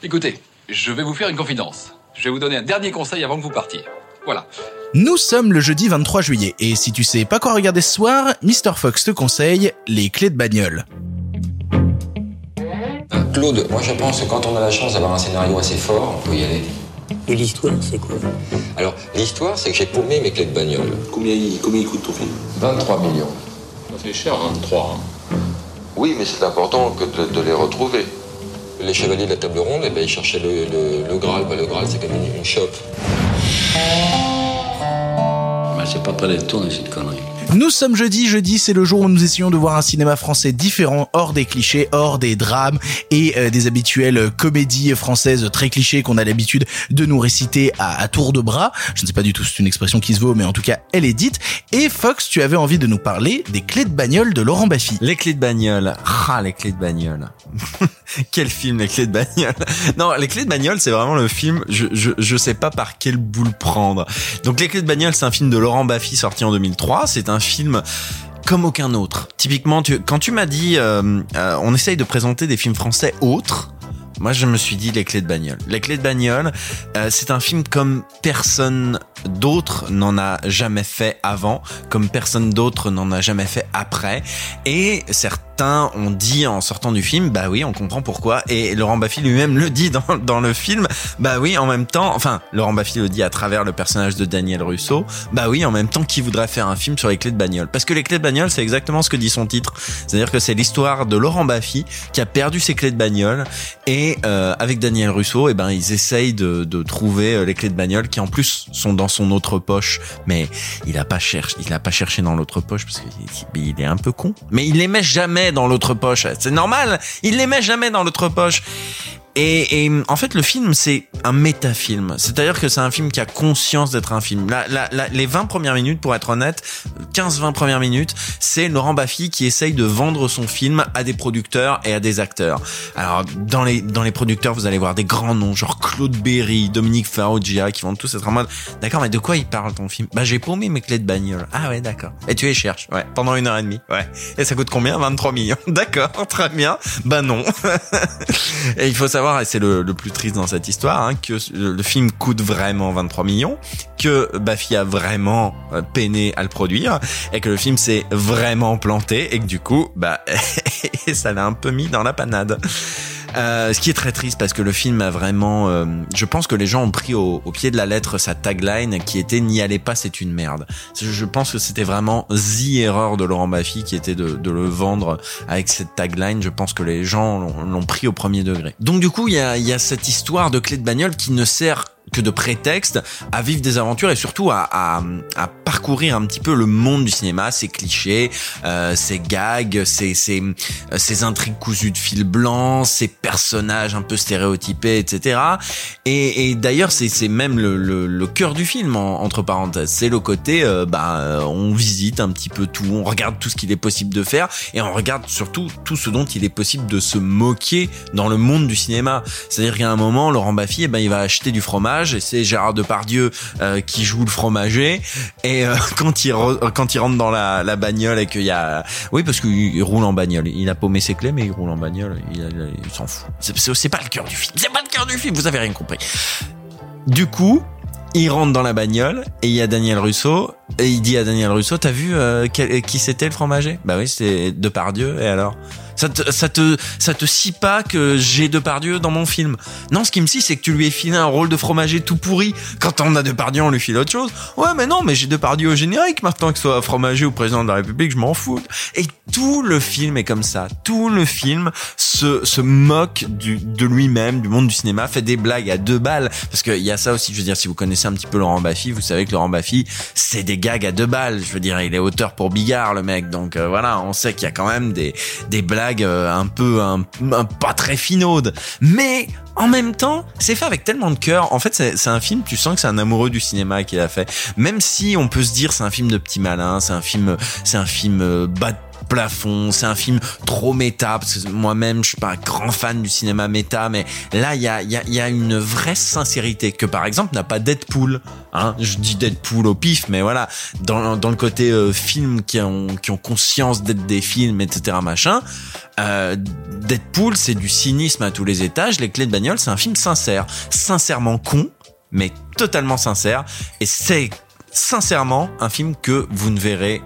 Écoutez, je vais vous faire une confidence. Je vais vous donner un dernier conseil avant que vous partiez. Voilà. Nous sommes le jeudi 23 juillet et si tu sais pas quoi regarder ce soir, Mr. Fox te conseille les clés de bagnole. Claude, moi je pense que quand on a la chance d'avoir un scénario assez fort, on peut y aller. Et l'histoire, c'est quoi? Alors, l'histoire, c'est que j'ai paumé mes clés de bagnole. Combien il, combien il coûte ton film 23 millions. Ça fait cher, 23. Oui, mais c'est important que de, de les retrouver. Les chevaliers de la table ronde, eh ben, ils cherchaient le, le- Graal. Bah, le Graal, c'est comme une, une chope. Bah, c'est pas prêt d'être tourné cette connerie. Nous sommes jeudi, jeudi c'est le jour où nous essayons de voir un cinéma français différent, hors des clichés, hors des drames et euh, des habituelles comédies françaises très clichés qu'on a l'habitude de nous réciter à, tour de bras. Je ne sais pas du tout si c'est une expression qui se vaut, mais en tout cas elle est dite. Et Fox, tu avais envie de nous parler des clés de bagnole de Laurent Baffy. Les clés de bagnole. Ah, les clés de bagnole. Quel film, les clés de bagnole. Non, les clés de bagnole, c'est vraiment le film, je, je, je sais pas par quelle boule prendre. Donc, les clés de bagnole, c'est un film de Laurent Baffy sorti en 2003. C'est un film comme aucun autre. Typiquement, quand tu m'as dit, euh, euh, on essaye de présenter des films français autres, moi, je me suis dit les clés de bagnole. Les clés de bagnole, euh, c'est un film comme personne d'autre n'en a jamais fait avant, comme personne d'autre n'en a jamais fait après. Et certains ont dit en sortant du film, bah oui, on comprend pourquoi. Et Laurent Baffy lui-même le dit dans, le film, bah oui, en même temps, enfin, Laurent Baffy le dit à travers le personnage de Daniel Russo, bah oui, en même temps, qui voudrait faire un film sur les clés de bagnole Parce que les clés de bagnole, c'est exactement ce que dit son titre. C'est-à-dire que c'est l'histoire de Laurent Baffy qui a perdu ses clés de bagnole et euh, avec Daniel Russo, et ben ils essayent de, de trouver euh, les clés de bagnole qui en plus sont dans son autre poche, mais il a pas cherché, il a pas cherché dans l'autre poche parce qu'il il est un peu con. Mais il les met jamais dans l'autre poche, c'est normal. Il les met jamais dans l'autre poche. Et, et, en fait, le film, c'est un métafilm. C'est-à-dire que c'est un film qui a conscience d'être un film. La, la, la- les 20 premières minutes, pour être honnête, 15-20 premières minutes, c'est Laurent Baffy qui essaye de vendre son film à des producteurs et à des acteurs. Alors, dans les, dans les producteurs, vous allez voir des grands noms, genre Claude Berry, Dominique Farrugia, qui vont tous être en mode, d'accord, mais de quoi il parle ton film? Bah, j'ai paumé mes clés de bagnole. Ah ouais, d'accord. Et tu les cherches, ouais, pendant une heure et demie, ouais. Et ça coûte combien? 23 millions. D'accord, très bien. Bah non. Et il faut savoir, et c'est le, plus triste dans cette histoire, hein, que le le film coûte vraiment 23 millions, que Baffy a vraiment euh, peiné à le produire, et que le film s'est vraiment planté, et que du coup, bah, ça l'a un peu mis dans la panade. Euh, ce qui est très triste parce que le film a vraiment, euh, je pense que les gens ont pris au, pied de la lettre sa tagline qui était n'y allez pas c'est une merde. Je pense que c'était vraiment the erreur de Laurent Baffy qui était de, le vendre avec cette tagline. Je pense que les gens l'ont pris au premier degré. Donc du coup il y a, y a cette histoire de clé de bagnole qui ne sert que de prétexte à vivre des aventures et surtout à, à, à parcourir un petit peu le monde du cinéma, ses clichés, euh, ses gags, ses, ses, euh, ses intrigues cousues de fil blanc, ses personnages un peu stéréotypés, etc. Et, et d'ailleurs, c'est même le, le, le cœur du film, en- entre parenthèses. C'est le côté, euh, bah, euh, on visite un petit peu tout, on regarde tout ce qu'il est possible de faire, et on regarde surtout tout ce dont il est possible de se moquer dans le monde du cinéma. C'est-à-dire qu'à un moment, Laurent Baffy, eh ben, il va acheter du fromage, et c'est Gérard Depardieu euh, qui joue le fromager, et euh, quand il quand il rentre dans la, la bagnole et qu'il y a, oui, parce qu'il il roule en bagnole, il a paumé ses clés, mais il roule en bagnole, il, s'en fout. C'est- pas le cœur du film, c'est pas le cœur du film, vous avez rien compris. Du coup, il rentre dans la bagnole et il y a Daniel Russo. Et il dit à Daniel Russo, t'as vu euh, qui c'était le fromager? Bah oui, c'était Depardieu. Et alors? Ça te, ça te, ça te scie pas que j'ai Depardieu dans mon film? Non, ce qui me scie, c'est que tu lui aies filé un rôle de fromager tout pourri. Quand on a Depardieu, on lui file autre chose. Ouais, mais non, mais j'ai Depardieu au générique. Maintenant que ce soit fromager ou président de la République, je m'en fous. Et tout le film est comme ça. Tout le film se, se moque du, de lui-même, du monde du cinéma, fait des blagues à deux balles. Parce qu'il y a ça aussi, je veux dire, si vous connaissez un petit peu Laurent Baffy, vous savez que Laurent Baffy, c'est des gags à deux balles. Je veux dire, il est auteur pour Bigard, le mec. Donc euh, voilà, on sait qu'il y a quand même des, des blagues euh, un peu, un, pas très finaudes. Mais en même temps, c'est fait avec tellement de cœur. En fait, c'est c'est un film, tu sens que c'est un amoureux du cinéma qui l'a fait. Même si on peut se dire c'est un film de petit malin, c'est un film, c'est un film euh, bas de plafond. C'est un film trop méta. Parce que moi-même, je suis pas un grand fan du cinéma méta, mais là, il y a, y, a, y a une vraie sincérité que, par exemple, n'a pas Deadpool. Hein je dis Deadpool au pif, mais voilà, dans, dans le côté euh, qui ont, qui ont conscience d'être des films, etc., machin. Euh, Deadpool, c'est du cynisme à tous les étages. Les clés de bagnole, c'est un film sincère, sincèrement con, mais totalement sincère. Et c'est sincèrement un film que vous ne verrez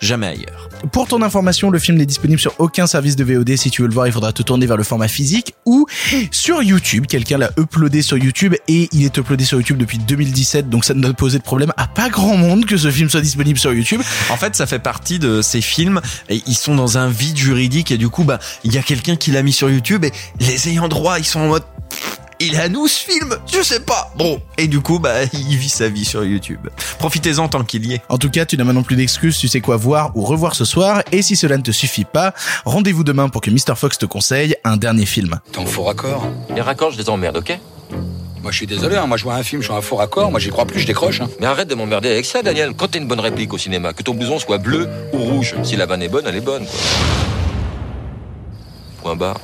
jamais ailleurs. Pour ton information, le film n'est disponible sur aucun service de VOD. Si tu veux le voir, il faudra te tourner vers le format physique ou sur YouTube. Quelqu'un l'a uploadé sur YouTube et il est uploadé sur YouTube depuis 2017. Donc ça ne doit poser de problème à pas grand monde que ce film soit disponible sur YouTube. En fait, ça fait partie de ces films et ils sont dans un vide juridique et du coup, bah, il y a quelqu'un qui l'a mis sur YouTube et les ayants droit, ils sont en mode il à nous ce film Je sais pas. Bon, et du coup, bah, il vit sa vie sur YouTube. Profitez-en tant qu'il y est. En tout cas, tu n'as maintenant plus d'excuses, tu sais quoi voir ou revoir ce soir, et si cela ne te suffit pas, rendez-vous demain pour que Mr. Fox te conseille un dernier film. T'es en faux raccord Les raccords, je les emmerde, ok? Moi je suis désolé, hein, moi je vois un film, je vois un faux raccord, moi j'y crois plus, je décroche. Hein. Mais arrête de m'emmerder avec ça, Daniel. Quand t'as une bonne réplique au cinéma, que ton blouson soit bleu ou rouge, si la vanne est bonne, elle est bonne, quoi. Point barre.